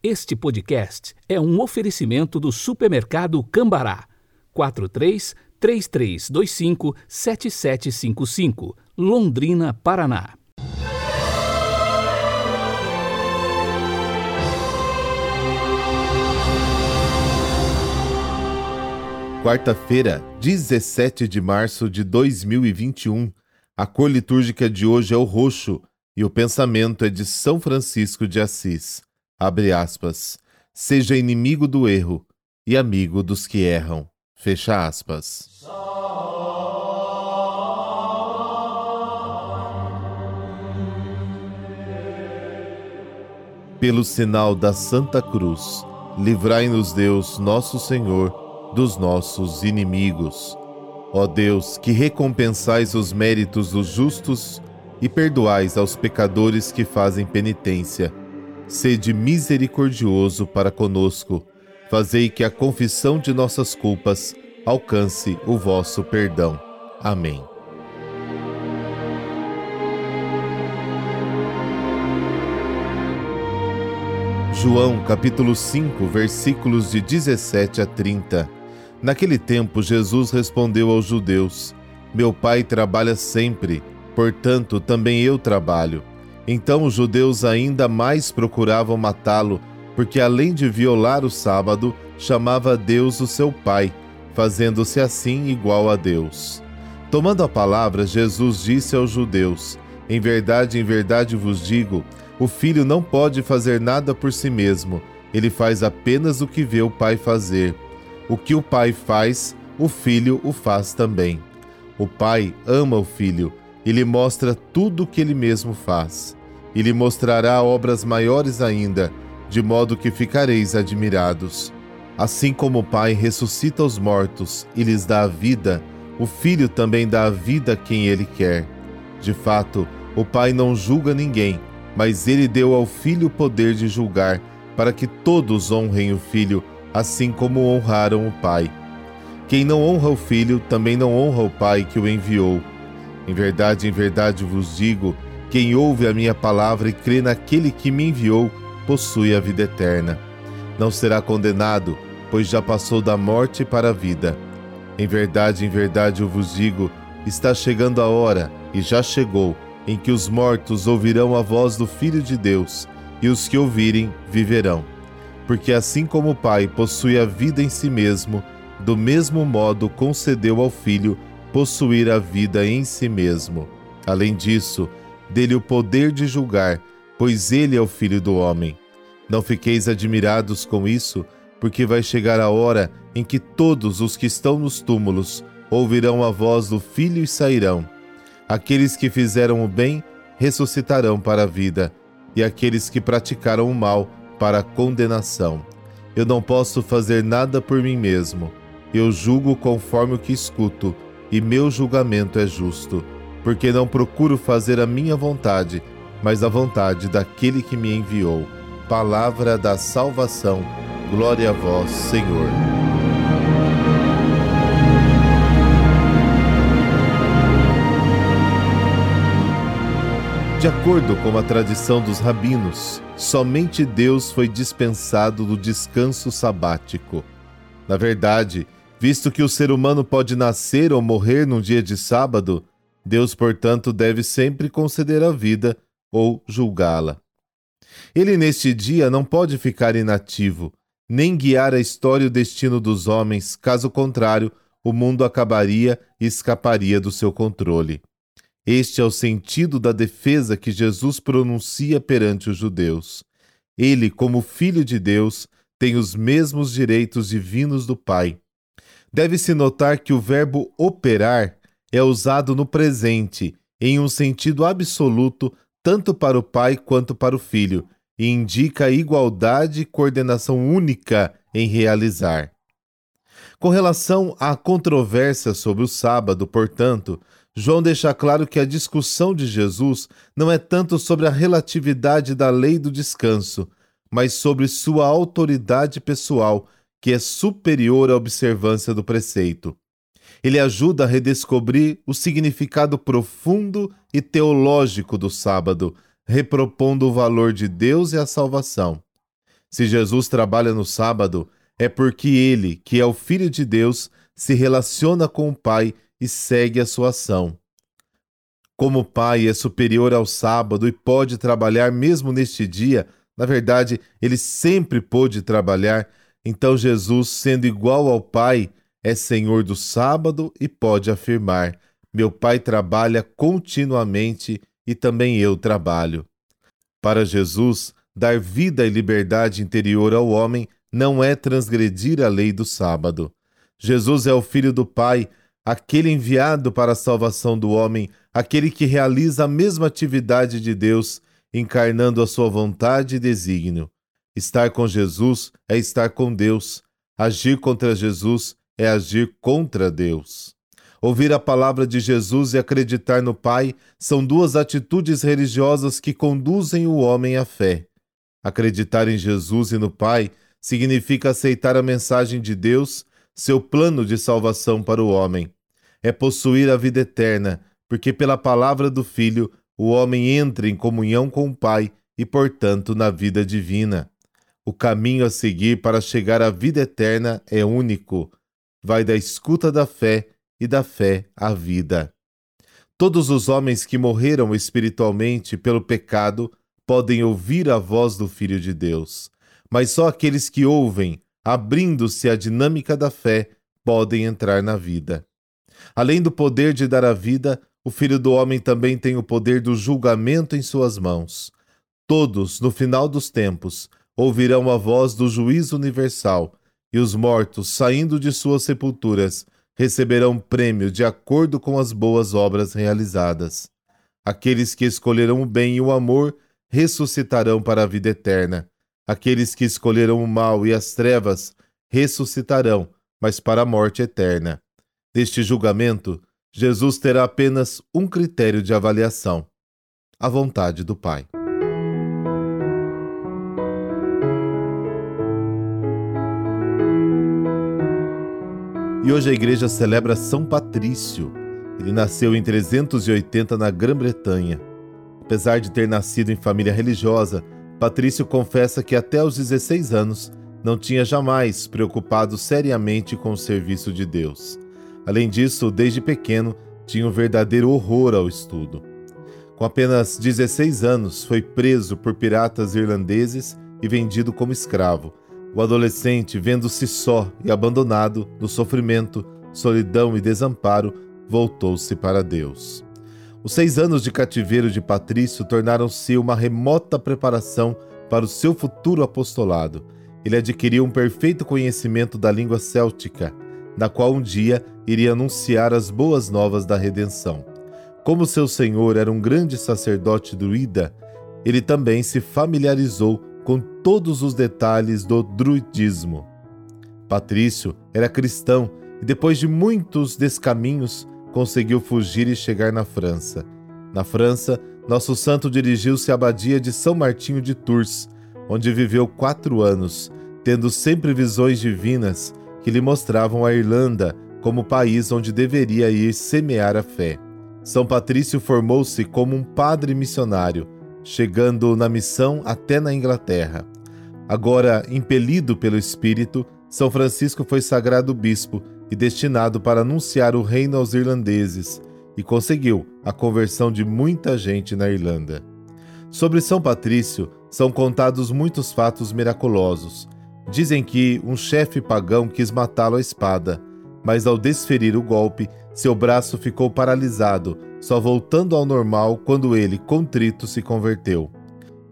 Este podcast é um oferecimento do supermercado Cambará. 43 3325 7755, Londrina, Paraná. Quarta-feira, 17 de março de 2021. A cor litúrgica de hoje é o roxo e o pensamento é de São Francisco de Assis. Abre aspas. Seja inimigo do erro e amigo dos que erram. Fecha aspas. Pelo sinal da Santa Cruz, livrai-nos Deus, nosso Senhor, dos nossos inimigos. Ó Deus, que recompensais os méritos dos justos e perdoais aos pecadores que fazem penitência sede misericordioso para conosco. Fazei que a confissão de nossas culpas alcance o vosso perdão. Amém. João capítulo 5, versículos de 17 a 30. Naquele tempo, Jesus respondeu aos judeus: Meu pai trabalha sempre, portanto também eu trabalho. Então os judeus ainda mais procuravam matá-lo, porque além de violar o sábado, chamava Deus o seu Pai, fazendo-se assim igual a Deus. Tomando a palavra, Jesus disse aos judeus: Em verdade, em verdade vos digo, o filho não pode fazer nada por si mesmo, ele faz apenas o que vê o pai fazer. O que o pai faz, o filho o faz também. O pai ama o filho e lhe mostra tudo o que ele mesmo faz e lhe mostrará obras maiores ainda, de modo que ficareis admirados. Assim como o Pai ressuscita os mortos e lhes dá a vida, o Filho também dá a vida a quem ele quer. De fato, o Pai não julga ninguém, mas ele deu ao Filho o poder de julgar, para que todos honrem o Filho, assim como honraram o Pai. Quem não honra o Filho também não honra o Pai que o enviou. Em verdade, em verdade vos digo, quem ouve a minha palavra e crê naquele que me enviou, possui a vida eterna. Não será condenado, pois já passou da morte para a vida. Em verdade, em verdade eu vos digo: está chegando a hora, e já chegou, em que os mortos ouvirão a voz do Filho de Deus, e os que ouvirem viverão. Porque assim como o Pai possui a vida em si mesmo, do mesmo modo concedeu ao Filho possuir a vida em si mesmo. Além disso, dele o poder de julgar, pois ele é o Filho do Homem. Não fiqueis admirados com isso, porque vai chegar a hora em que todos os que estão nos túmulos ouvirão a voz do Filho e sairão. Aqueles que fizeram o bem ressuscitarão para a vida, e aqueles que praticaram o mal para a condenação. Eu não posso fazer nada por mim mesmo. Eu julgo conforme o que escuto, e meu julgamento é justo porque não procuro fazer a minha vontade, mas a vontade daquele que me enviou. Palavra da salvação. Glória a vós, Senhor. De acordo com a tradição dos rabinos, somente Deus foi dispensado do descanso sabático. Na verdade, visto que o ser humano pode nascer ou morrer num dia de sábado, Deus, portanto, deve sempre conceder a vida ou julgá-la. Ele, neste dia, não pode ficar inativo, nem guiar a história e o destino dos homens, caso contrário, o mundo acabaria e escaparia do seu controle. Este é o sentido da defesa que Jesus pronuncia perante os judeus. Ele, como Filho de Deus, tem os mesmos direitos divinos do Pai. Deve-se notar que o verbo operar é usado no presente, em um sentido absoluto, tanto para o pai quanto para o filho, e indica igualdade e coordenação única em realizar. Com relação à controvérsia sobre o sábado, portanto, João deixa claro que a discussão de Jesus não é tanto sobre a relatividade da lei do descanso, mas sobre sua autoridade pessoal, que é superior à observância do preceito. Ele ajuda a redescobrir o significado profundo e teológico do sábado, repropondo o valor de Deus e a salvação. Se Jesus trabalha no sábado, é porque ele, que é o Filho de Deus, se relaciona com o Pai e segue a sua ação. Como o Pai é superior ao sábado e pode trabalhar mesmo neste dia, na verdade, ele sempre pôde trabalhar, então Jesus, sendo igual ao Pai, é Senhor do sábado e pode afirmar: Meu Pai trabalha continuamente e também eu trabalho. Para Jesus, dar vida e liberdade interior ao homem não é transgredir a lei do sábado. Jesus é o Filho do Pai, aquele enviado para a salvação do homem, aquele que realiza a mesma atividade de Deus, encarnando a sua vontade e desígnio. Estar com Jesus é estar com Deus. Agir contra Jesus é agir contra Deus. Ouvir a palavra de Jesus e acreditar no Pai são duas atitudes religiosas que conduzem o homem à fé. Acreditar em Jesus e no Pai significa aceitar a mensagem de Deus, seu plano de salvação para o homem. É possuir a vida eterna, porque pela palavra do Filho o homem entra em comunhão com o Pai e, portanto, na vida divina. O caminho a seguir para chegar à vida eterna é único. Vai da escuta da fé e da fé à vida. Todos os homens que morreram espiritualmente pelo pecado podem ouvir a voz do Filho de Deus, mas só aqueles que ouvem, abrindo-se à dinâmica da fé, podem entrar na vida. Além do poder de dar a vida, o Filho do Homem também tem o poder do julgamento em suas mãos. Todos, no final dos tempos, ouvirão a voz do juízo universal, e os mortos, saindo de suas sepulturas, receberão prêmio de acordo com as boas obras realizadas. Aqueles que escolherão o bem e o amor ressuscitarão para a vida eterna. Aqueles que escolherão o mal e as trevas ressuscitarão, mas para a morte eterna. Neste julgamento, Jesus terá apenas um critério de avaliação: a vontade do Pai. E hoje a igreja celebra São Patrício. Ele nasceu em 380 na Grã-Bretanha. Apesar de ter nascido em família religiosa, Patrício confessa que até os 16 anos não tinha jamais preocupado seriamente com o serviço de Deus. Além disso, desde pequeno, tinha um verdadeiro horror ao estudo. Com apenas 16 anos, foi preso por piratas irlandeses e vendido como escravo o adolescente, vendo-se só e abandonado, no sofrimento, solidão e desamparo, voltou-se para Deus. Os seis anos de cativeiro de Patrício tornaram-se uma remota preparação para o seu futuro apostolado. Ele adquiriu um perfeito conhecimento da língua céltica, na qual um dia iria anunciar as boas novas da redenção. Como seu senhor era um grande sacerdote druida, ele também se familiarizou todos os detalhes do druidismo. Patrício era cristão e, depois de muitos descaminhos, conseguiu fugir e chegar na França. Na França, nosso santo dirigiu-se à abadia de São Martinho de Tours, onde viveu quatro anos, tendo sempre visões divinas que lhe mostravam a Irlanda como país onde deveria ir semear a fé. São Patrício formou-se como um padre missionário chegando na missão até na Inglaterra. Agora, impelido pelo Espírito, São Francisco foi sagrado bispo e destinado para anunciar o reino aos irlandeses, e conseguiu a conversão de muita gente na Irlanda. Sobre São Patrício são contados muitos fatos miraculosos. Dizem que um chefe pagão quis matá-lo à espada, mas ao desferir o golpe, seu braço ficou paralisado só voltando ao normal quando ele, contrito, se converteu.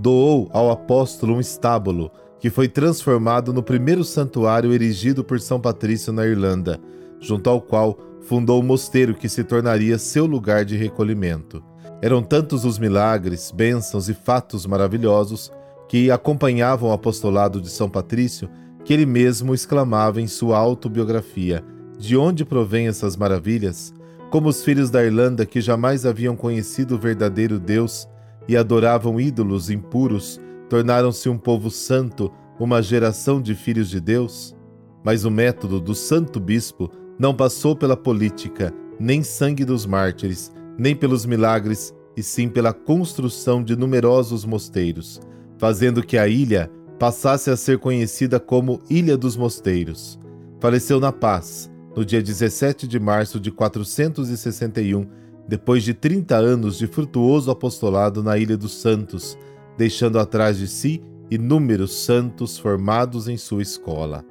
Doou ao apóstolo um estábulo, que foi transformado no primeiro santuário erigido por São Patrício na Irlanda, junto ao qual fundou o mosteiro que se tornaria seu lugar de recolhimento. Eram tantos os milagres, bênçãos e fatos maravilhosos que acompanhavam o apostolado de São Patrício que ele mesmo exclamava em sua autobiografia: De onde provêm essas maravilhas? como os filhos da Irlanda que jamais haviam conhecido o verdadeiro Deus e adoravam ídolos impuros, tornaram-se um povo santo, uma geração de filhos de Deus? Mas o método do santo bispo não passou pela política, nem sangue dos mártires, nem pelos milagres, e sim pela construção de numerosos mosteiros, fazendo que a ilha passasse a ser conhecida como Ilha dos Mosteiros. Faleceu na paz, no dia 17 de março de 461, depois de 30 anos de frutuoso apostolado na Ilha dos Santos, deixando atrás de si inúmeros santos formados em sua escola.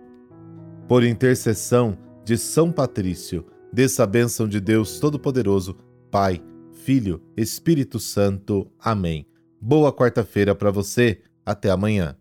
Por intercessão de São Patrício, dessa bênção de Deus Todo-Poderoso, Pai, Filho, Espírito Santo. Amém. Boa quarta-feira para você. Até amanhã.